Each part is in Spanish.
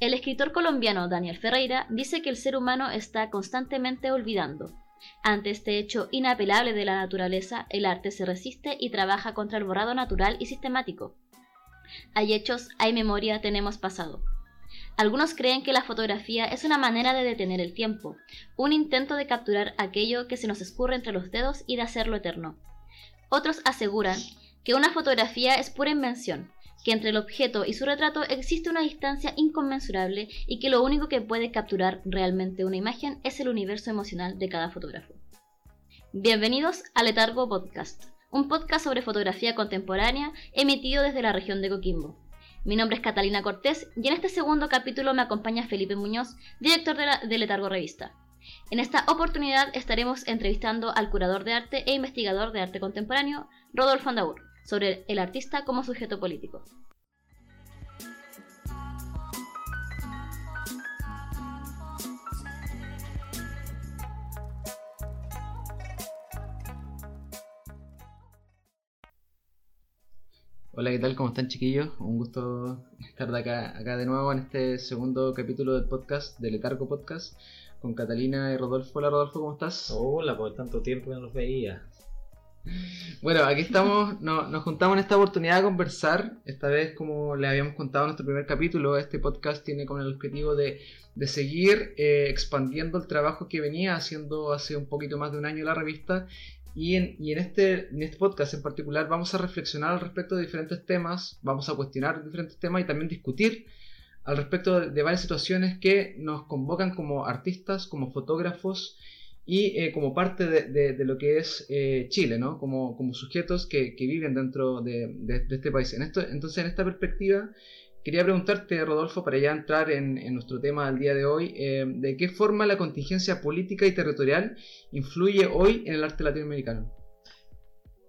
El escritor colombiano Daniel Ferreira dice que el ser humano está constantemente olvidando. Ante este hecho inapelable de la naturaleza, el arte se resiste y trabaja contra el borrado natural y sistemático. Hay hechos, hay memoria, tenemos pasado. Algunos creen que la fotografía es una manera de detener el tiempo, un intento de capturar aquello que se nos escurre entre los dedos y de hacerlo eterno. Otros aseguran que una fotografía es pura invención, que entre el objeto y su retrato existe una distancia inconmensurable y que lo único que puede capturar realmente una imagen es el universo emocional de cada fotógrafo. Bienvenidos a Letargo Podcast, un podcast sobre fotografía contemporánea emitido desde la región de Coquimbo. Mi nombre es Catalina Cortés y en este segundo capítulo me acompaña Felipe Muñoz, director de, Letargo Revista. En esta oportunidad estaremos entrevistando al curador de arte e investigador de arte contemporáneo, Rodolfo Andaur sobre el artista como sujeto político. Hola, ¿qué tal? ¿Cómo están chiquillos? Un gusto estar de acá, acá de nuevo en este segundo capítulo del podcast, del Letargo Podcast, con Catalina y Rodolfo. Hola Rodolfo, ¿cómo estás? Hola, por tanto tiempo que no los veía. Bueno, aquí estamos, nos juntamos en esta oportunidad a conversar. Esta vez, como le habíamos contado en nuestro primer capítulo, este podcast tiene como el objetivo de, seguir eh, expandiendo el trabajo que venía haciendo hace un poquito más de un año la revista. Y, en, este, en este podcast en particular vamos a reflexionar al respecto de diferentes temas, vamos a cuestionar diferentes temas y también discutir al respecto de varias situaciones que nos convocan como artistas, como fotógrafos y eh, como parte de, lo que es eh, Chile, ¿no? Como, como sujetos que, viven dentro de, este país. En esto, entonces, en esta perspectiva, quería preguntarte, Rodolfo, para ya entrar en, nuestro tema del día de hoy, eh, ¿de qué forma la contingencia política y territorial influye hoy en el arte latinoamericano?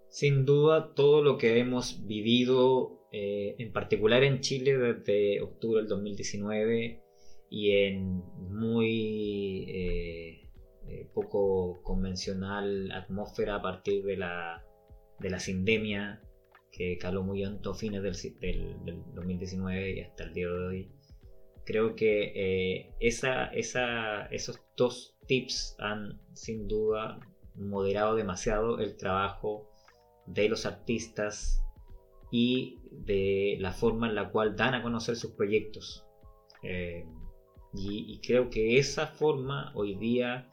Sin duda, todo lo que hemos vivido, en particular en Chile desde octubre del 2019 y en muy eh, poco convencional atmósfera a partir de la, de la sindemia que caló muy alto fines del, 2019 y hasta el día de hoy. Creo que eh, esa, esa, esos dos tips han sin duda moderado demasiado el trabajo de los artistas y de la forma en la cual dan a conocer sus proyectos. Eh, y, y, creo que esa forma hoy día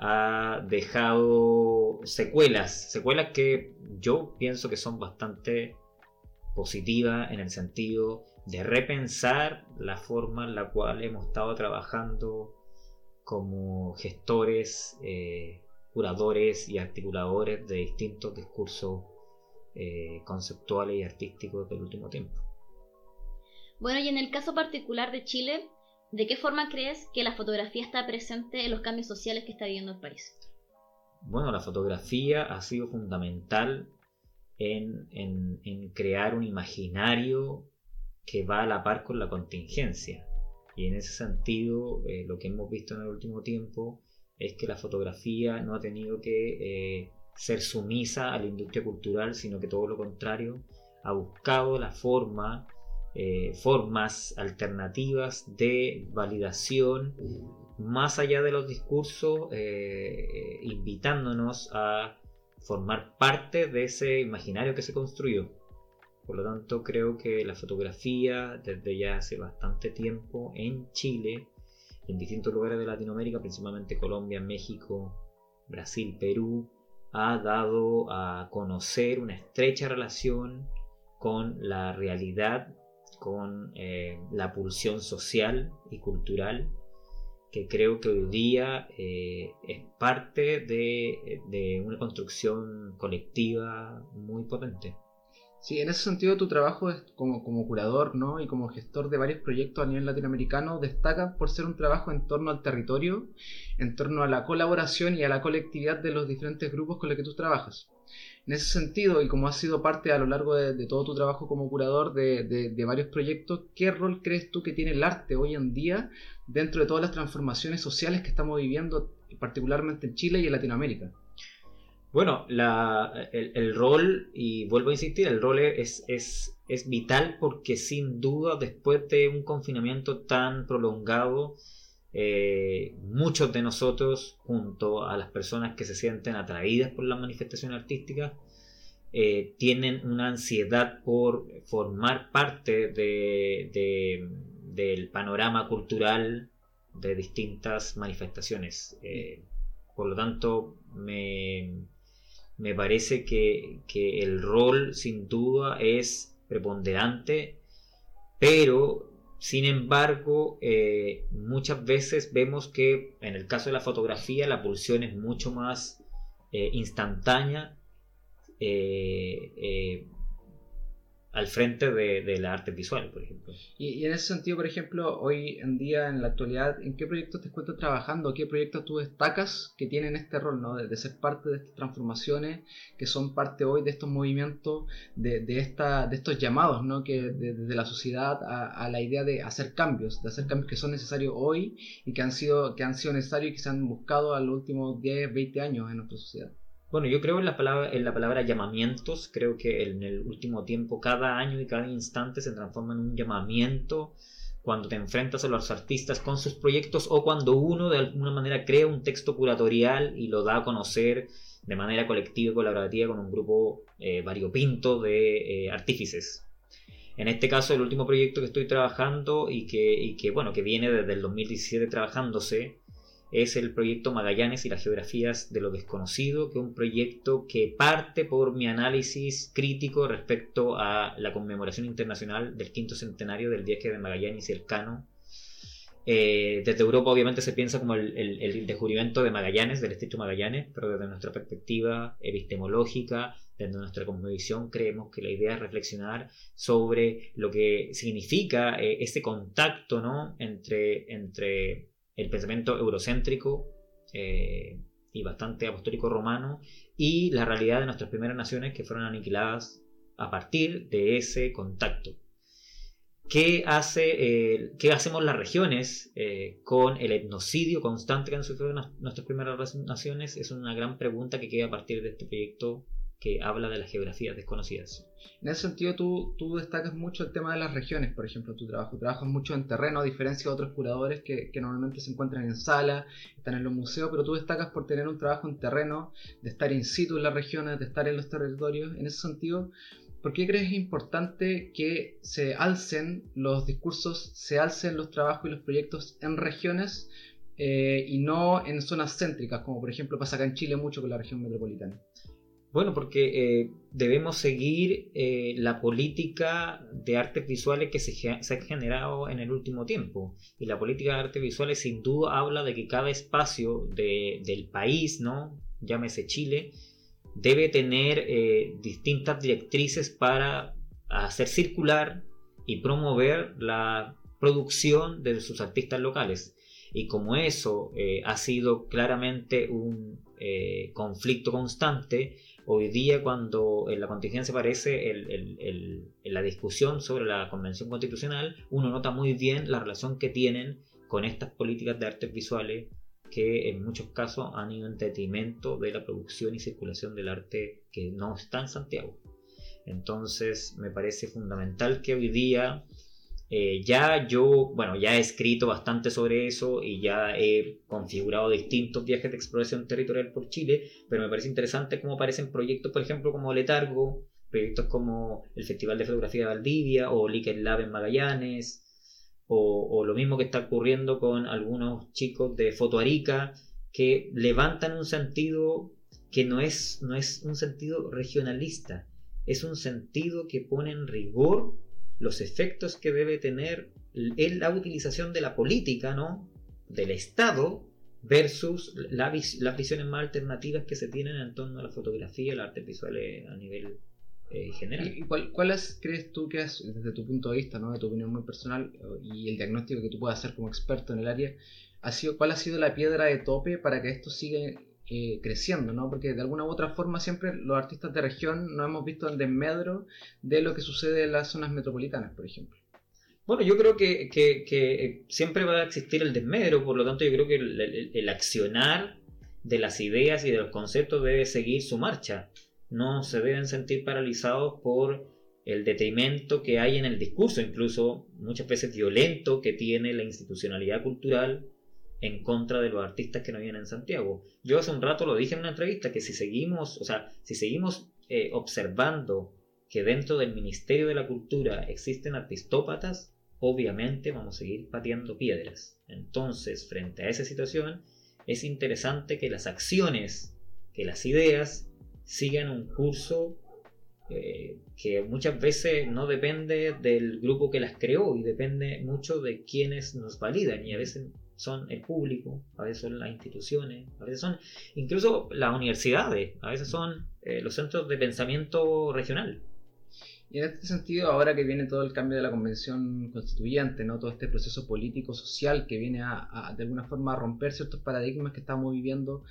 ha dejado secuelas, secuelas que yo pienso que son bastante positivas en el sentido de repensar la forma en la cual hemos estado trabajando como gestores, eh, curadores y articuladores de distintos discursos eh, conceptuales y artísticos del último tiempo. Bueno, y en el caso particular de Chile, ¿De qué forma crees que la fotografía está presente en los cambios sociales que está viviendo el país? Bueno, la fotografía ha sido fundamental en, crear un imaginario que va a la par con la contingencia. Y en ese sentido, eh, lo que hemos visto en el último tiempo es que la fotografía no ha tenido que eh, ser sumisa a la industria cultural, sino que todo lo contrario, ha buscado la forma eh, formas alternativas de validación más allá de los discursos, eh, invitándonos a formar parte de ese imaginario que se construyó. Por lo tanto, creo que la fotografía desde ya hace bastante tiempo en Chile, en distintos lugares de Latinoamérica, principalmente Colombia, México, Brasil, Perú, ha dado a conocer una estrecha relación con la realidad con eh, la pulsión social y cultural que creo que hoy día eh, es parte de, de, una construcción colectiva muy potente. Sí, en ese sentido tu trabajo como, como curador ¿no? y como gestor de varios proyectos a nivel latinoamericano destaca por ser un trabajo en torno al territorio, en torno a la colaboración y a la colectividad de los diferentes grupos con los que tú trabajas. En ese sentido, y como has sido parte a lo largo de, todo tu trabajo como curador de, varios proyectos, ¿qué rol crees tú que tiene el arte hoy en día dentro de todas las transformaciones sociales que estamos viviendo particularmente en Chile y en Latinoamérica? Bueno, el, rol, y vuelvo a insistir, el rol es, vital porque sin duda después de un confinamiento tan prolongado, eh, muchos de nosotros, junto a las personas que se sienten atraídas por la manifestación artística, eh, tienen una ansiedad por formar parte de, del panorama cultural de distintas manifestaciones. Eh, por lo tanto, me, me parece que, el rol sin duda es preponderante, pero sin embargo eh, muchas veces vemos que en el caso de la fotografía la pulsión es mucho más eh, instantánea eh, al frente de, de la arte visual, por ejemplo. Y, en ese sentido, por ejemplo, hoy en día, en la actualidad, ¿en qué proyectos te encuentras trabajando? ¿Qué proyectos tú destacas que tienen este rol, ¿no? de, ser parte de estas transformaciones, que son parte hoy de estos movimientos, de, de, esta, de estos llamados, ¿no? que desde la sociedad a, la idea de hacer cambios, de hacer cambios que son necesarios hoy y que han sido, que han sido necesarios y que se han buscado a los últimos 10, 20 años en nuestra sociedad? Bueno, yo creo en la palabra, en la palabra llamamientos, creo que en el último tiempo cada año y cada instante se transforma en un llamamiento cuando te enfrentas a los artistas con sus proyectos o cuando uno de alguna manera crea un texto curatorial y lo da a conocer de manera colectiva y colaborativa con un grupo eh, variopinto de eh, artífices. En este caso, el último proyecto que estoy trabajando y que, y que, bueno, que viene desde el 2017 trabajándose es el proyecto Magallanes y las geografías de lo desconocido, que es un proyecto que parte por mi análisis crítico respecto a la conmemoración internacional del quinto centenario del viaje de Magallanes y el Cano. Eh, desde Europa obviamente se piensa como el, descubrimiento de Magallanes, del estrecho Magallanes, pero desde nuestra perspectiva epistemológica, desde nuestra cosmovisión, creemos que la idea es reflexionar sobre lo que significa eh, ese contacto ¿no? entre, entre el pensamiento eurocéntrico eh, y bastante apostólico romano y la realidad de nuestras primeras naciones que fueron aniquiladas a partir de ese contacto. ¿Qué, hace, eh, ¿qué hacemos las regiones eh, con el etnocidio constante que han sufrido nuestras primeras naciones? Es una gran pregunta que queda a partir de este proyecto que habla de las geografías desconocidas. En ese sentido, tú, tú destacas mucho el tema de las regiones, por ejemplo, tu trabajo. Trabajas mucho en terreno, a diferencia de otros curadores que, que, normalmente se encuentran en sala, están en los museos, pero tú destacas por tener un trabajo en terreno, de estar in situ en las regiones, de estar en los territorios. En ese sentido, ¿por qué crees importante que se alcen los discursos, se alcen los trabajos y los proyectos en regiones eh, y no en zonas céntricas, como por ejemplo pasa acá en Chile mucho con la región metropolitana? Bueno, porque eh, debemos seguir eh, la política de artes visuales que se, ha generado en el último tiempo. Y la política de artes visuales sin duda habla de que cada espacio del país, ¿no? llámese Chile, debe tener eh, distintas directrices para hacer circular y promover la producción de sus artistas locales. Y como eso ha sido claramente un conflicto constante, Hoy día, cuando en la contingencia aparece en la discusión sobre la Convención Constitucional, uno nota muy bien la relación que tienen con estas políticas de artes visuales que en muchos casos han ido en detrimento de la producción y circulación del arte que no está en Santiago. Entonces me parece fundamental que hoy día eh, ya yo, bueno, ya he escrito bastante sobre eso y ya he configurado distintos viajes de exploración territorial por Chile, pero me parece interesante cómo aparecen proyectos, por ejemplo, como Letargo, proyectos como el Festival de Fotografía de Valdivia o Liquid Lab en Magallanes, o, lo mismo que está ocurriendo con algunos chicos de Fotoarica que levantan un sentido que no es, no es un sentido regionalista, es un sentido que pone en rigor los efectos que debe tener en la utilización de la política, ¿no? Del Estado versus las visiones más alternativas que se tienen en torno a la fotografía y el arte visual a nivel eh, general. ¿Y cuáles crees tú que es, desde tu punto de vista, ¿no? de tu opinión muy personal y el diagnóstico que tú puedas hacer como experto en el área, ha sido, cuál ha sido la piedra de tope para que esto siga eh, creciendo, ¿no? Porque de alguna u otra forma siempre los artistas de región no hemos visto en desmedro de lo que sucede en las zonas metropolitanas, por ejemplo. Bueno, yo creo que, que, siempre va a existir el desmedro, por lo tanto yo creo que el, accionar de las ideas y de los conceptos debe seguir su marcha. No se deben sentir paralizados por el detrimento que hay en el discurso, incluso muchas veces violento, que tiene la institucionalidad cultural en contra de los artistas que no viven en Santiago. Yo hace un rato lo dije en una entrevista que si seguimos, o sea, si seguimos eh, observando que dentro del Ministerio de la Cultura existen artistópatas, obviamente vamos a seguir pateando piedras. Entonces, frente a esa situación, es interesante que las acciones, que las ideas sigan un curso eh, que muchas veces no depende del grupo que las creó y depende mucho de quienes nos validan y a veces son el público, a veces son las instituciones, a veces son incluso las universidades, a veces son eh, los centros de pensamiento regional. Y en este sentido, ahora que viene todo el cambio de la convención constituyente, ¿no? todo este proceso político-social que viene a, de alguna forma a romper ciertos paradigmas que estamos viviendo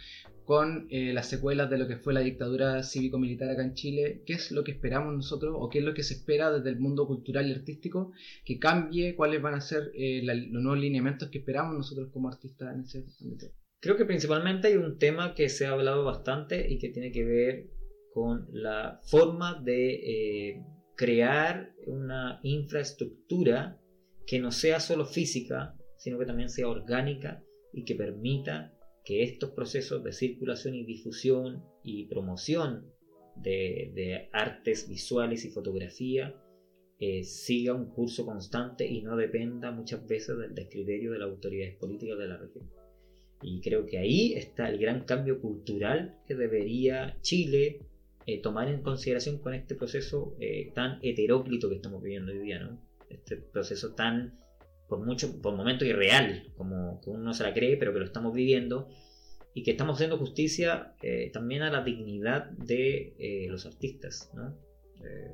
con eh, las secuelas de lo que fue la dictadura cívico-militar acá en Chile, ¿qué es lo que esperamos nosotros o qué es lo que se espera desde el mundo cultural y artístico que cambie? ¿Cuáles van a ser eh, los nuevos lineamientos que esperamos nosotros como artistas en ese ámbito? Creo que principalmente hay un tema que se ha hablado bastante y que tiene que ver con la forma de eh, crear una infraestructura que no sea solo física, sino que también sea orgánica y que permita que estos procesos de circulación y difusión y promoción de, artes visuales y fotografía eh, siga un curso constante y no dependa muchas veces del descriterio de las autoridades políticas de la región. Y creo que ahí está el gran cambio cultural que debería Chile eh, tomar en consideración con este proceso eh, tan heteróclito que estamos viviendo hoy día, ¿no? Este proceso tan por mucho, por momentos irreal, como que uno no se la cree, pero que lo estamos viviendo, y que estamos haciendo justicia eh, también a la dignidad de eh, los artistas, ¿no? Eh,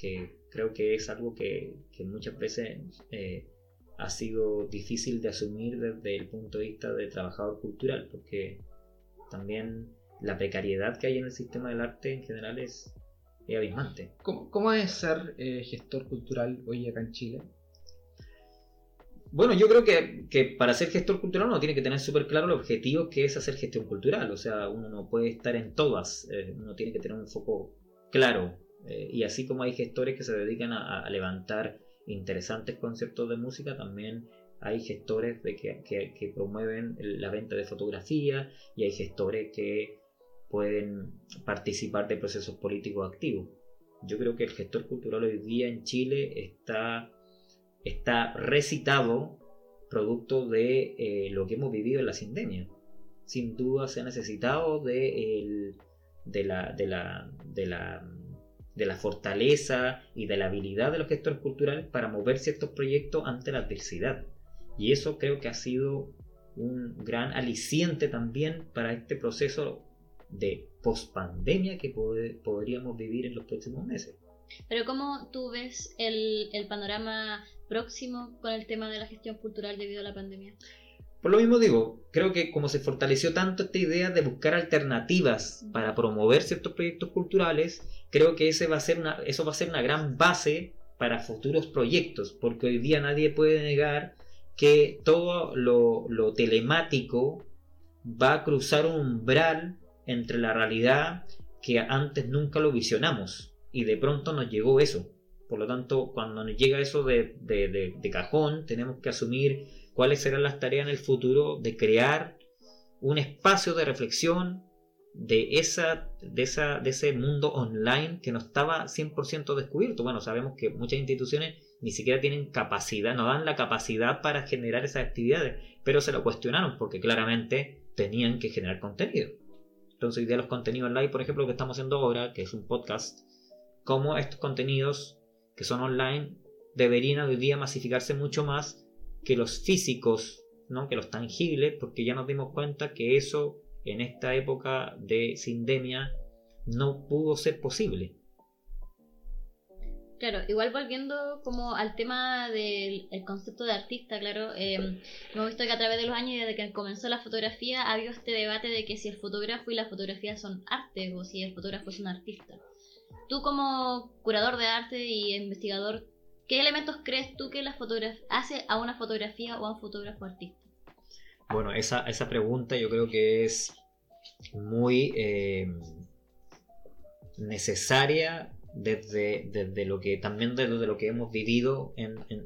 que creo que es algo que, que muchas veces ha sido difícil de asumir desde el punto de vista de trabajador cultural, porque también la precariedad que hay en el sistema del arte en general es, abismante. ¿Cómo, ¿Cómo, es ser gestor cultural hoy acá en Chile? Bueno, yo creo que, para ser gestor cultural uno tiene que tener súper claro el objetivo que es hacer gestión cultural. O sea, uno no puede estar en todas, eh, uno tiene que tener un foco claro. Eh, y así como hay gestores que se dedican a, levantar interesantes conceptos de música, también hay gestores de que, que, promueven la venta de fotografía y hay gestores que pueden participar de procesos políticos activos. Yo creo que el gestor cultural hoy día en Chile está está recitado producto de eh, lo que hemos vivido en la sindemia. Sin duda se ha necesitado de, de, la, de, la, de, la, de la fortaleza y de la habilidad de los gestores culturales para mover ciertos proyectos ante la adversidad. Y eso creo que ha sido un gran aliciente también para este proceso de pospandemia que podríamos vivir en los próximos meses. Pero ¿cómo tú ves el, el panorama próximo con el tema de la gestión cultural debido a la pandemia? Por lo mismo digo, creo que como se fortaleció tanto esta idea de buscar alternativas para promover ciertos proyectos culturales, creo que ese va a ser una, eso va a ser una gran base para futuros proyectos, porque hoy día nadie puede negar que todo lo, lo telemático va a cruzar un umbral entre la realidad que antes nunca lo visionamos y de pronto nos llegó eso. Por lo tanto, cuando nos llega eso de, de, cajón, tenemos que asumir cuáles serán las tareas en el futuro de crear un espacio de reflexión de, esa, de, esa, de ese mundo online que no estaba 100% descubierto. Bueno, sabemos que muchas instituciones ni siquiera tienen capacidad, no dan la capacidad para generar esas actividades, pero se lo cuestionaron porque claramente tenían que generar contenido. Entonces, hoy día los contenidos online, por ejemplo, lo que estamos haciendo ahora, que es un podcast, como estos contenidos que son online deberían hoy día masificarse mucho más que los físicos, ¿no? que los tangibles, porque ya nos dimos cuenta que eso en esta época de sindemia no pudo ser posible. Claro, igual volviendo como al tema del concepto de artista, claro, em, hemos visto que a través de los años y desde que comenzó la fotografía ha habido este debate de que si el fotógrafo y la fotografía son arte o si el fotógrafo es un artista. Tú como curador de arte y investigador, ¿qué elementos crees tú que la hace a una fotografía o a un fotógrafo artista? Bueno, esa, esa pregunta yo creo que es muy eh, necesaria desde, desde, lo que también desde lo que hemos vivido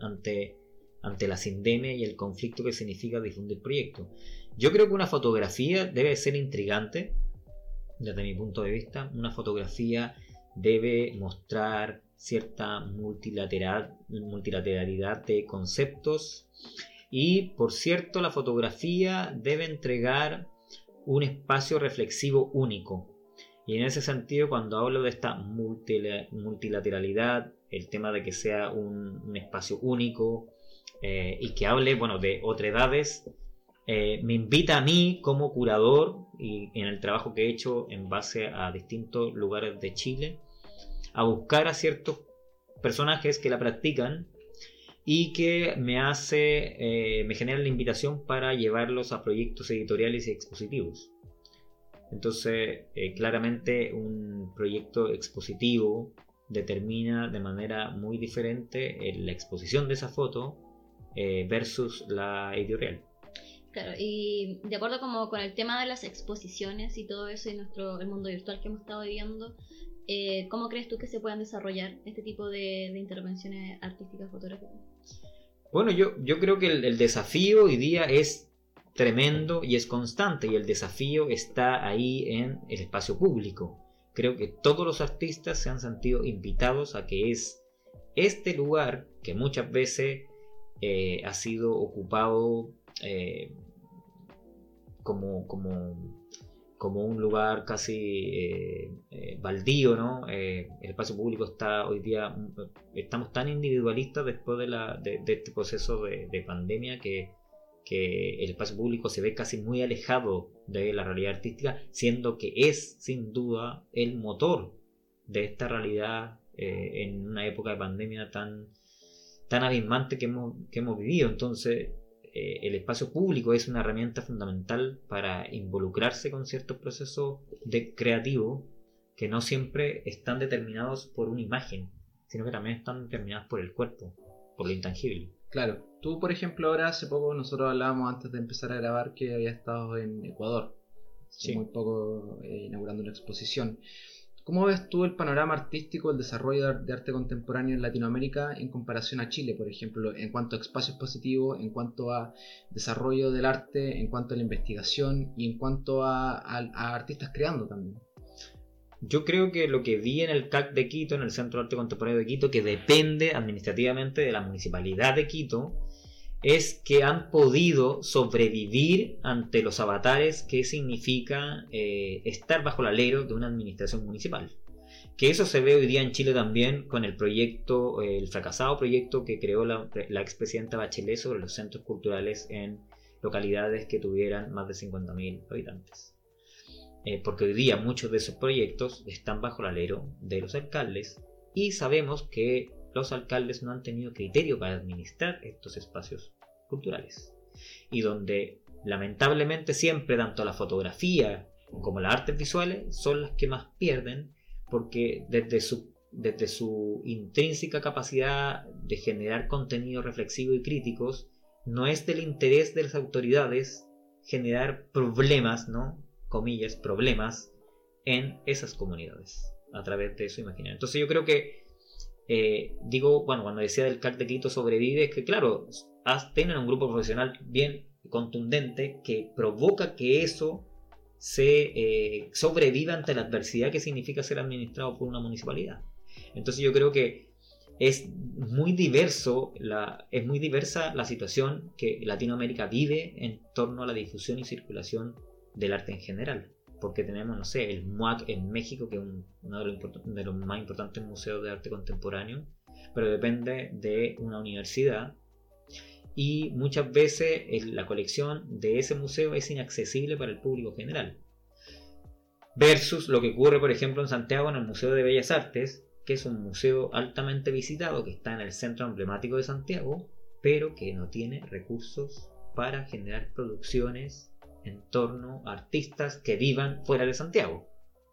ante, ante la sindemia y el conflicto que significa difundir proyectos. Yo creo que una fotografía debe ser intrigante, desde mi punto de vista. Una fotografía debe mostrar cierta multilateral, multilateralidad de conceptos y, por cierto, la fotografía debe entregar un espacio reflexivo único. Y en ese sentido, cuando hablo de esta multilateralidad, el tema de que sea un, espacio único eh, y que hable bueno, de otredades, eh, me invita a mí como curador y en el trabajo que he hecho en base a distintos lugares de Chile a buscar a ciertos personajes que la practican y que me hace, eh, me genera la invitación para llevarlos a proyectos editoriales y expositivos. Entonces, eh, claramente un proyecto expositivo determina de manera muy diferente la exposición de esa foto versus la editorial. Claro, y de acuerdo como con el tema de las exposiciones y todo eso y nuestro el mundo virtual que hemos estado viviendo, eh, ¿cómo crees tú que se puedan desarrollar este tipo de, intervenciones artísticas fotográficas? Bueno, yo, yo creo que el, desafío hoy día es tremendo y es constante y el desafío está ahí en el espacio público. Creo que todos los artistas se han sentido invitados a que es este lugar que muchas veces eh, ha sido ocupado eh, como, como, como un lugar casi eh, baldío, ¿no? el espacio público está hoy día, estamos tan individualistas después de, la, de, este proceso de, pandemia que, que, el espacio público se ve casi muy alejado de la realidad artística, siendo que es sin duda el motor de esta realidad en una época de pandemia tan, tan abismante que hemos, que hemos vivido. Entonces, eh, el espacio público es una herramienta fundamental para involucrarse con ciertos procesos de creativos que no siempre están determinados por una imagen, sino que también están determinados por el cuerpo, por lo intangible. Claro, tú por ejemplo ahora hace poco nosotros hablábamos antes de empezar a grabar que había estado en Ecuador, sí. muy poco eh, inaugurando una exposición. ¿Cómo ves tú el panorama artístico, el desarrollo de arte contemporáneo en Latinoamérica en comparación a Chile, por ejemplo, en cuanto a espacios positivos, en cuanto a desarrollo del arte, en cuanto a la investigación y en cuanto a, artistas creando también? Yo creo que lo que vi en el CAC de Quito, en el Centro de Arte Contemporáneo de Quito, que depende administrativamente de la Municipalidad de Quito, es que han podido sobrevivir ante los avatares que significa eh, estar bajo el alero de una administración municipal. Que eso se ve hoy día en Chile también con el proyecto, el fracasado proyecto que creó la, expresidenta Bachelet sobre los centros culturales en localidades que tuvieran más de 50.000 habitantes. Eh, porque hoy día muchos de esos proyectos están bajo el alero de los alcaldes y sabemos que los alcaldes no han tenido criterio para administrar estos espacios culturales. Y donde lamentablemente siempre tanto la fotografía como las artes visuales son las que más pierden porque desde su, desde su intrínseca capacidad de generar contenido reflexivo y críticos, no es del interés de las autoridades generar problemas, ¿no? Comillas, problemas en esas comunidades a través de su imaginario. Entonces yo creo que eh, digo, bueno, cuando decía del CAC de Quito sobrevive, es que claro, tienen un grupo profesional bien contundente que provoca que eso se eh, sobreviva ante la adversidad que significa ser administrado por una municipalidad. Entonces yo creo que es muy diverso, la, es muy diversa la situación que Latinoamérica vive en torno a la difusión y circulación del arte en general porque tenemos, no sé, el MUAC en México, que es uno de los, más importantes museos de arte contemporáneo, pero depende de una universidad y muchas veces la colección de ese museo es inaccesible para el público general. Versus lo que ocurre, por ejemplo, en Santiago, en el Museo de Bellas Artes, que es un museo altamente visitado, que está en el centro emblemático de Santiago, pero que no tiene recursos para generar producciones en torno a artistas que vivan fuera de Santiago.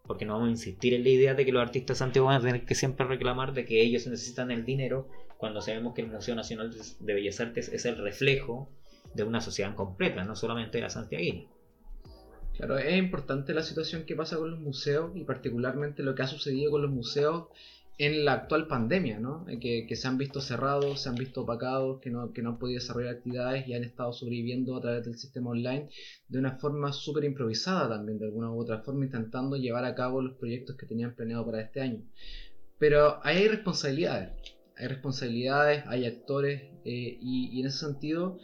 Porque no vamos a insistir en la idea de que los artistas de Santiago van a tener que siempre reclamar de que ellos necesitan el dinero cuando sabemos que el Museo Nacional de Bellas Artes es el reflejo de una sociedad completa, no solamente de la santiaguina. Claro, es importante la situación que pasa con los museos y particularmente lo que ha sucedido con los museos en la actual pandemia, ¿no? Que, que, se han visto cerrados, se han visto opacados, que no, que no han podido desarrollar actividades y han estado sobreviviendo a través del sistema online de una forma súper improvisada también, de alguna u otra forma, intentando llevar a cabo los proyectos que tenían planeado para este año. Pero hay responsabilidades, hay responsabilidades, hay actores eh, y en ese sentido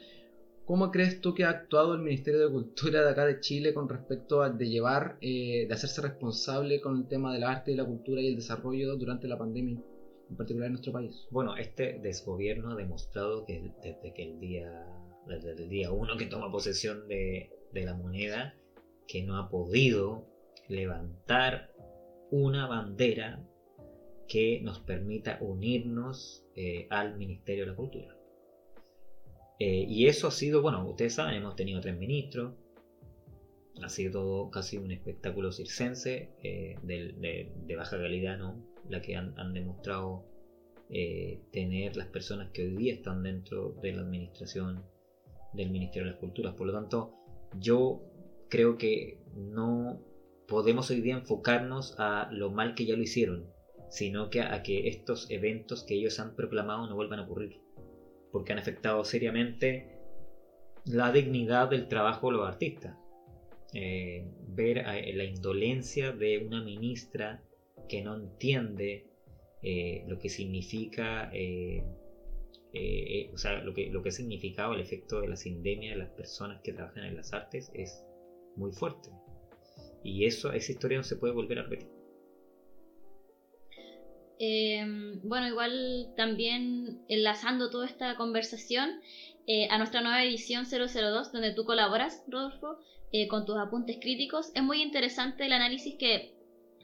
¿Cómo crees tú que ha actuado el Ministerio de Cultura de acá de Chile con respecto a de llevar, eh, de hacerse responsable con el tema del arte y la cultura y el desarrollo durante la pandemia, en particular en nuestro país? Bueno, este desgobierno ha demostrado que desde que el día, desde el día uno que toma posesión de, la moneda, que no ha podido levantar una bandera que nos permita unirnos eh, al Ministerio de la Cultura. Eh, y eso ha sido, bueno, ustedes saben, hemos tenido tres ministros. Ha sido todo casi un espectáculo circense eh, de, baja calidad, ¿no? La que han, demostrado eh, tener las personas que hoy día están dentro de la administración del Ministerio de las Culturas. Por lo tanto, yo creo que no podemos hoy día enfocarnos a lo mal que ya lo hicieron, sino que a que estos eventos que ellos han proclamado no vuelvan a ocurrir porque han afectado seriamente la dignidad del trabajo de los artistas. Eh, ver la indolencia de una ministra que no entiende eh, lo que significa, eh, o sea, lo que, lo que ha significado el efecto de la sindemia de las personas que trabajan en las artes es muy fuerte. Y eso, esa historia no se puede volver a repetir. Em, bueno, igual también enlazando toda esta conversación eh, a nuestra nueva edición 002, donde tú colaboras, Rodolfo, eh, con tus apuntes críticos. Es muy interesante el análisis que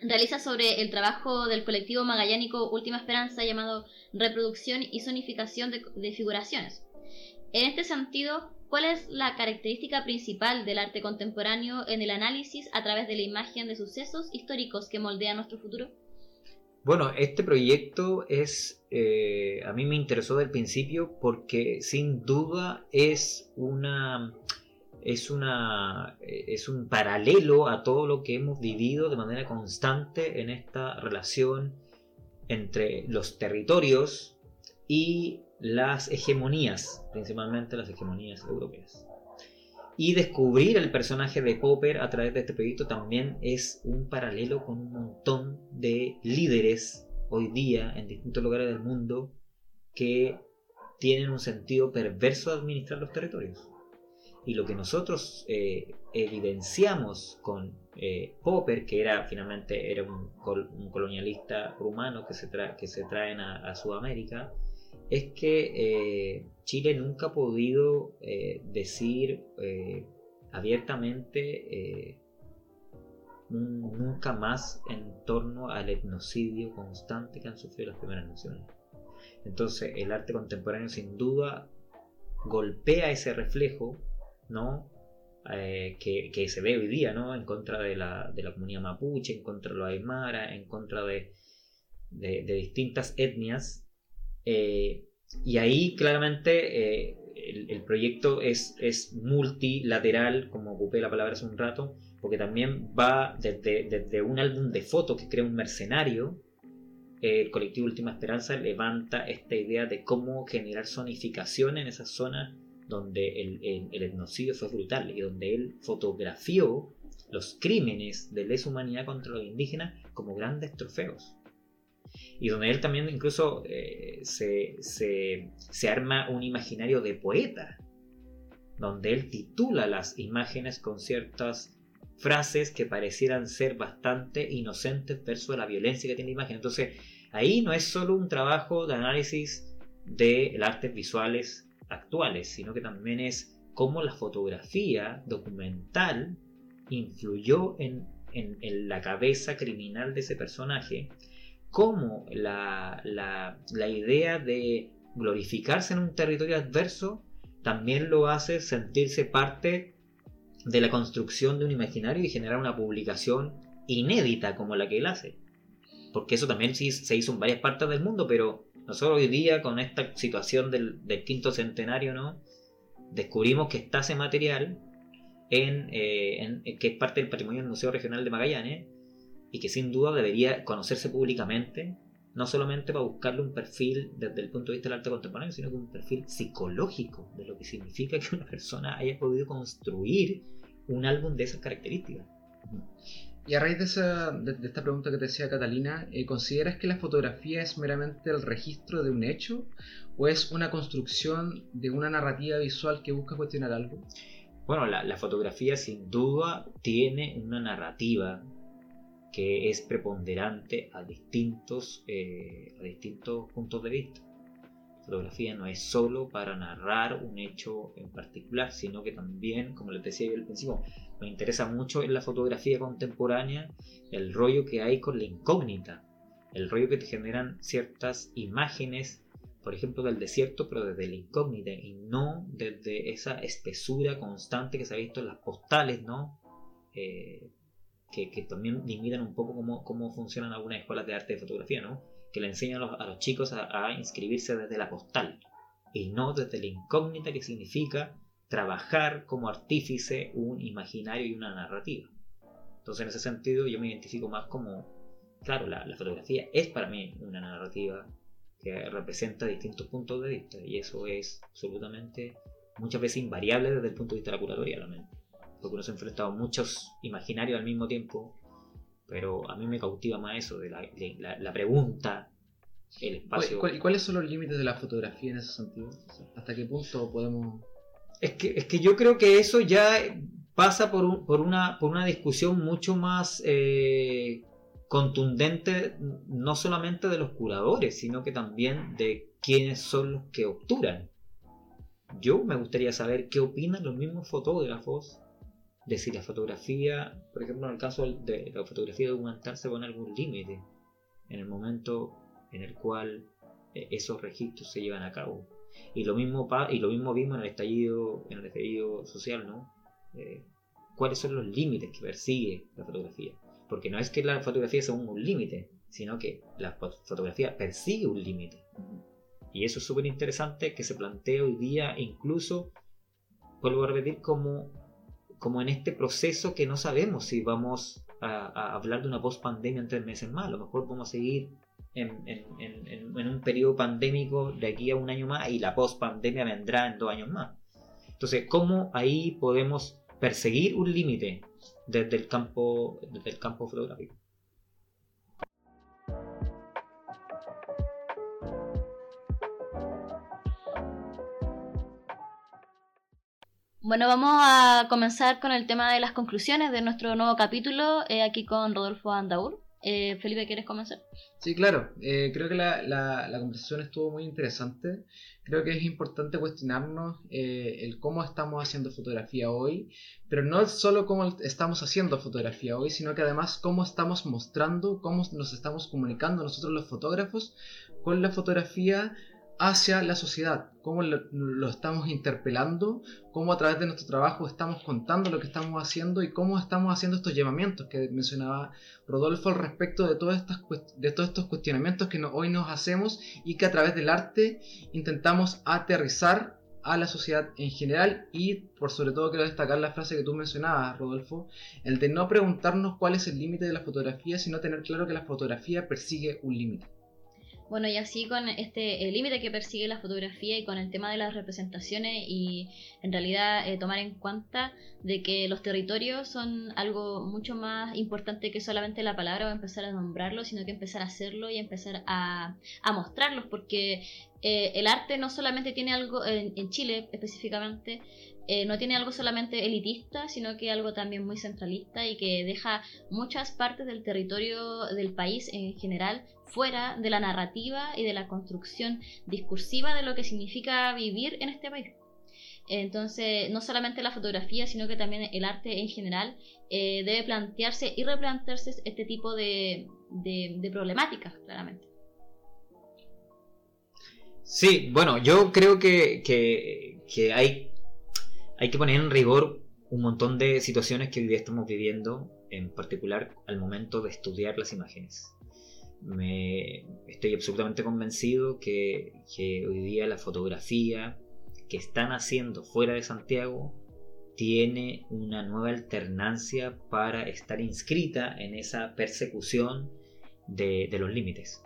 realizas sobre el trabajo del colectivo magallánico Última Esperanza llamado Reproducción y Zonificación de, de Figuraciones. En este sentido, ¿cuál es la característica principal del arte contemporáneo en el análisis a través de la imagen de sucesos históricos que moldean nuestro futuro? Bueno, este proyecto es, eh, a mí me interesó del principio porque sin duda es una, es una, es un paralelo a todo lo que hemos vivido de manera constante en esta relación entre los territorios y las hegemonías, principalmente las hegemonías europeas. Y descubrir el personaje de Popper a través de este proyecto también es un paralelo con un montón de líderes hoy día en distintos lugares del mundo que tienen un sentido perverso de administrar los territorios. Y lo que nosotros eh, evidenciamos con eh, Popper, que era finalmente era un, colonialista rumano que se, que se traen a Sudamérica, es que eh, Chile nunca ha podido eh, decir eh, abiertamente nunca más en torno al etnocidio constante que han sufrido las primeras naciones. Entonces el arte contemporáneo sin duda golpea ese reflejo ¿no? que, se ve hoy día ¿no? en contra de la, comunidad mapuche, en contra de los aymara, en contra de, de distintas etnias eh, y ahí claramente eh, el, proyecto es, es, multilateral, como ocupé la palabra hace un rato, porque también va desde, desde un álbum de fotos que crea un mercenario. el colectivo Última Esperanza levanta esta idea de cómo generar zonificación en esa zona donde el, el, etnocidio fue brutal y donde él fotografió los crímenes de lesa humanidad contra los indígenas como grandes trofeos y donde él también incluso eh, se, se, arma un imaginario de poeta, donde él titula las imágenes con ciertas frases que parecieran ser bastante inocentes versus la violencia que tiene la imagen. Entonces, ahí no es solo un trabajo de análisis de las artes visuales actuales, sino que también es cómo la fotografía documental influyó en, en la cabeza criminal de ese personaje cómo la, idea de glorificarse en un territorio adverso también lo hace sentirse parte de la construcción de un imaginario y generar una publicación inédita como la que él hace. Porque eso también se hizo en varias partes del mundo, pero nosotros hoy día con esta situación del, quinto centenario, ¿no? Descubrimos que está ese material en, eh, que es parte del patrimonio del Museo Regional de Magallanes y que sin duda debería conocerse públicamente, no solamente para buscarle un perfil desde el punto de vista del arte contemporáneo, sino que un perfil psicológico de lo que significa que una persona haya podido construir un álbum de esas características. Y a raíz de, esta pregunta que te decía Catalina, eh, ¿consideras que la fotografía es meramente el registro de un hecho o es una construcción de una narrativa visual que busca cuestionar algo? Bueno, la, fotografía sin duda tiene una narrativa que es preponderante a distintos, eh, a distintos puntos de vista. La fotografía no es solo para narrar un hecho en particular, sino que también, como les decía yo al principio, me interesa mucho en la fotografía contemporánea el rollo que hay con la incógnita, el rollo que te generan ciertas imágenes, por ejemplo, del desierto, pero desde la incógnita y no desde esa espesura constante que se ha visto en las postales, ¿no? Eh, que, también limitan un poco cómo, cómo funcionan algunas escuelas de arte de fotografía, ¿no? Que le enseñan a los, chicos a, inscribirse desde la postal y no desde la incógnita que significa trabajar como artífice un imaginario y una narrativa. Entonces en ese sentido yo me identifico más como, claro, la, fotografía es para mí una narrativa que representa distintos puntos de vista y eso es absolutamente muchas veces invariable desde el punto de vista de la curatoría realmente. Porque uno se ha enfrentado a muchos imaginarios al mismo tiempo, pero a mí me cautiva más eso de la, pregunta, el espacio. ¿Y cuáles son los límites de la fotografía en ese sentido? ¿Hasta qué punto podemos es que, es que yo creo que eso ya pasa por, por, una, por una discusión mucho más eh, contundente, no solamente de los curadores, sino que también de quiénes son los que obturan. Yo me gustaría saber qué opinan los mismos fotógrafos de si la fotografía, por ejemplo, en el caso de la fotografía documental, se pone algún límite en el momento en el cual eh, esos registros se llevan a cabo. Y lo mismo, y lo mismo vimos en el estallido, en el estallido social, ¿no? Eh, ¿Cuáles son los límites que persigue la fotografía? Porque no es que la fotografía sea un límite, sino que la fotografía persigue un límite. Y eso es súper interesante que se plantea hoy día, incluso, vuelvo a repetir, como, como en este proceso que no sabemos si vamos a, hablar de una post-pandemia en tres meses más. A lo mejor vamos a seguir en, un periodo pandémico de aquí a un año más y la post-pandemia vendrá en dos años más. Entonces, ¿cómo ahí podemos perseguir un límite desde desde el campo fotográfico? Bueno, vamos a comenzar con el tema de las conclusiones de nuestro nuevo capítulo, eh, aquí con Rodolfo Andaur. Eh, Felipe, ¿quieres comenzar? Sí, claro. Eh, creo que la, conversación estuvo muy interesante. Creo que es importante cuestionarnos eh, el cómo estamos haciendo fotografía hoy, pero no solo cómo estamos haciendo fotografía hoy, sino que además cómo estamos mostrando, cómo nos estamos comunicando nosotros los fotógrafos con la fotografía hacia la sociedad, cómo lo, estamos interpelando, cómo a través de nuestro trabajo estamos contando lo que estamos haciendo y cómo estamos haciendo estos llamamientos que mencionaba Rodolfo al respecto de, todas estas, de todos estos cuestionamientos que hoy nos hacemos y que a través del arte intentamos aterrizar a la sociedad en general y por sobre todo quiero destacar la frase que tú mencionabas, Rodolfo, el de no preguntarnos cuál es el límite de la fotografía, sino tener claro que la fotografía persigue un límite. Bueno, y así con este límite que persigue la fotografía y con el tema de las representaciones y en realidad eh, tomar en cuenta de que los territorios son algo mucho más importante que solamente la palabra o empezar a nombrarlo, sino que empezar a hacerlo y empezar a, a mostrarlos, porque eh, el arte no solamente tiene algo, en, en Chile específicamente, eh, no tiene algo solamente elitista, sino que algo también muy centralista y que deja muchas partes del territorio del país en general fuera de la narrativa y de la construcción discursiva de lo que significa vivir en este país. Entonces, no solamente la fotografía, sino que también el arte en general eh, debe plantearse y replantearse este tipo de, de problemáticas, claramente. Sí, bueno, yo creo que, que hay hay que poner en rigor un montón de situaciones que hoy día estamos viviendo, en particular al momento de estudiar las imágenes. Me, estoy absolutamente convencido que, hoy día la fotografía que están haciendo fuera de Santiago tiene una nueva alternancia para estar inscrita en esa persecución de, los límites.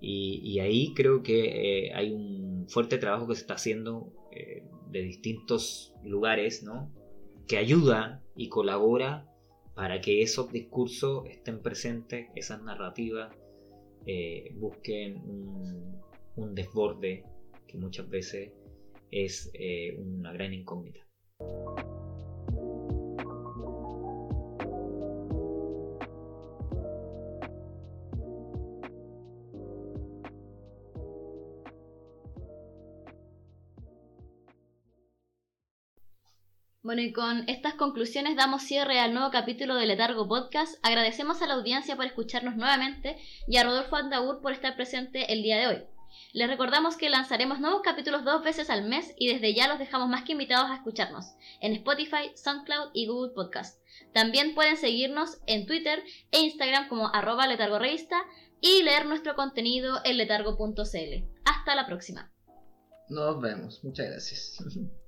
Y, ahí creo que eh, hay un fuerte trabajo que se está haciendo eh, de distintos lugares, ¿no? Que ayuda y colabora para que esos discursos estén presentes, esas narrativas eh, busquen un, desborde que muchas veces es una gran incógnita. Bueno, y con estas conclusiones damos cierre al nuevo capítulo de Letargo Podcast. Agradecemos a la audiencia por escucharnos nuevamente y a Rodolfo Andaur por estar presente el día de hoy. Les recordamos que lanzaremos nuevos capítulos dos veces al mes y desde ya los dejamos más que invitados a escucharnos en Spotify, SoundCloud y Google Podcast. También pueden seguirnos en Twitter e Instagram como arroba letargorevista y leer nuestro contenido en letargo.cl. Hasta la próxima. Nos vemos. Muchas gracias.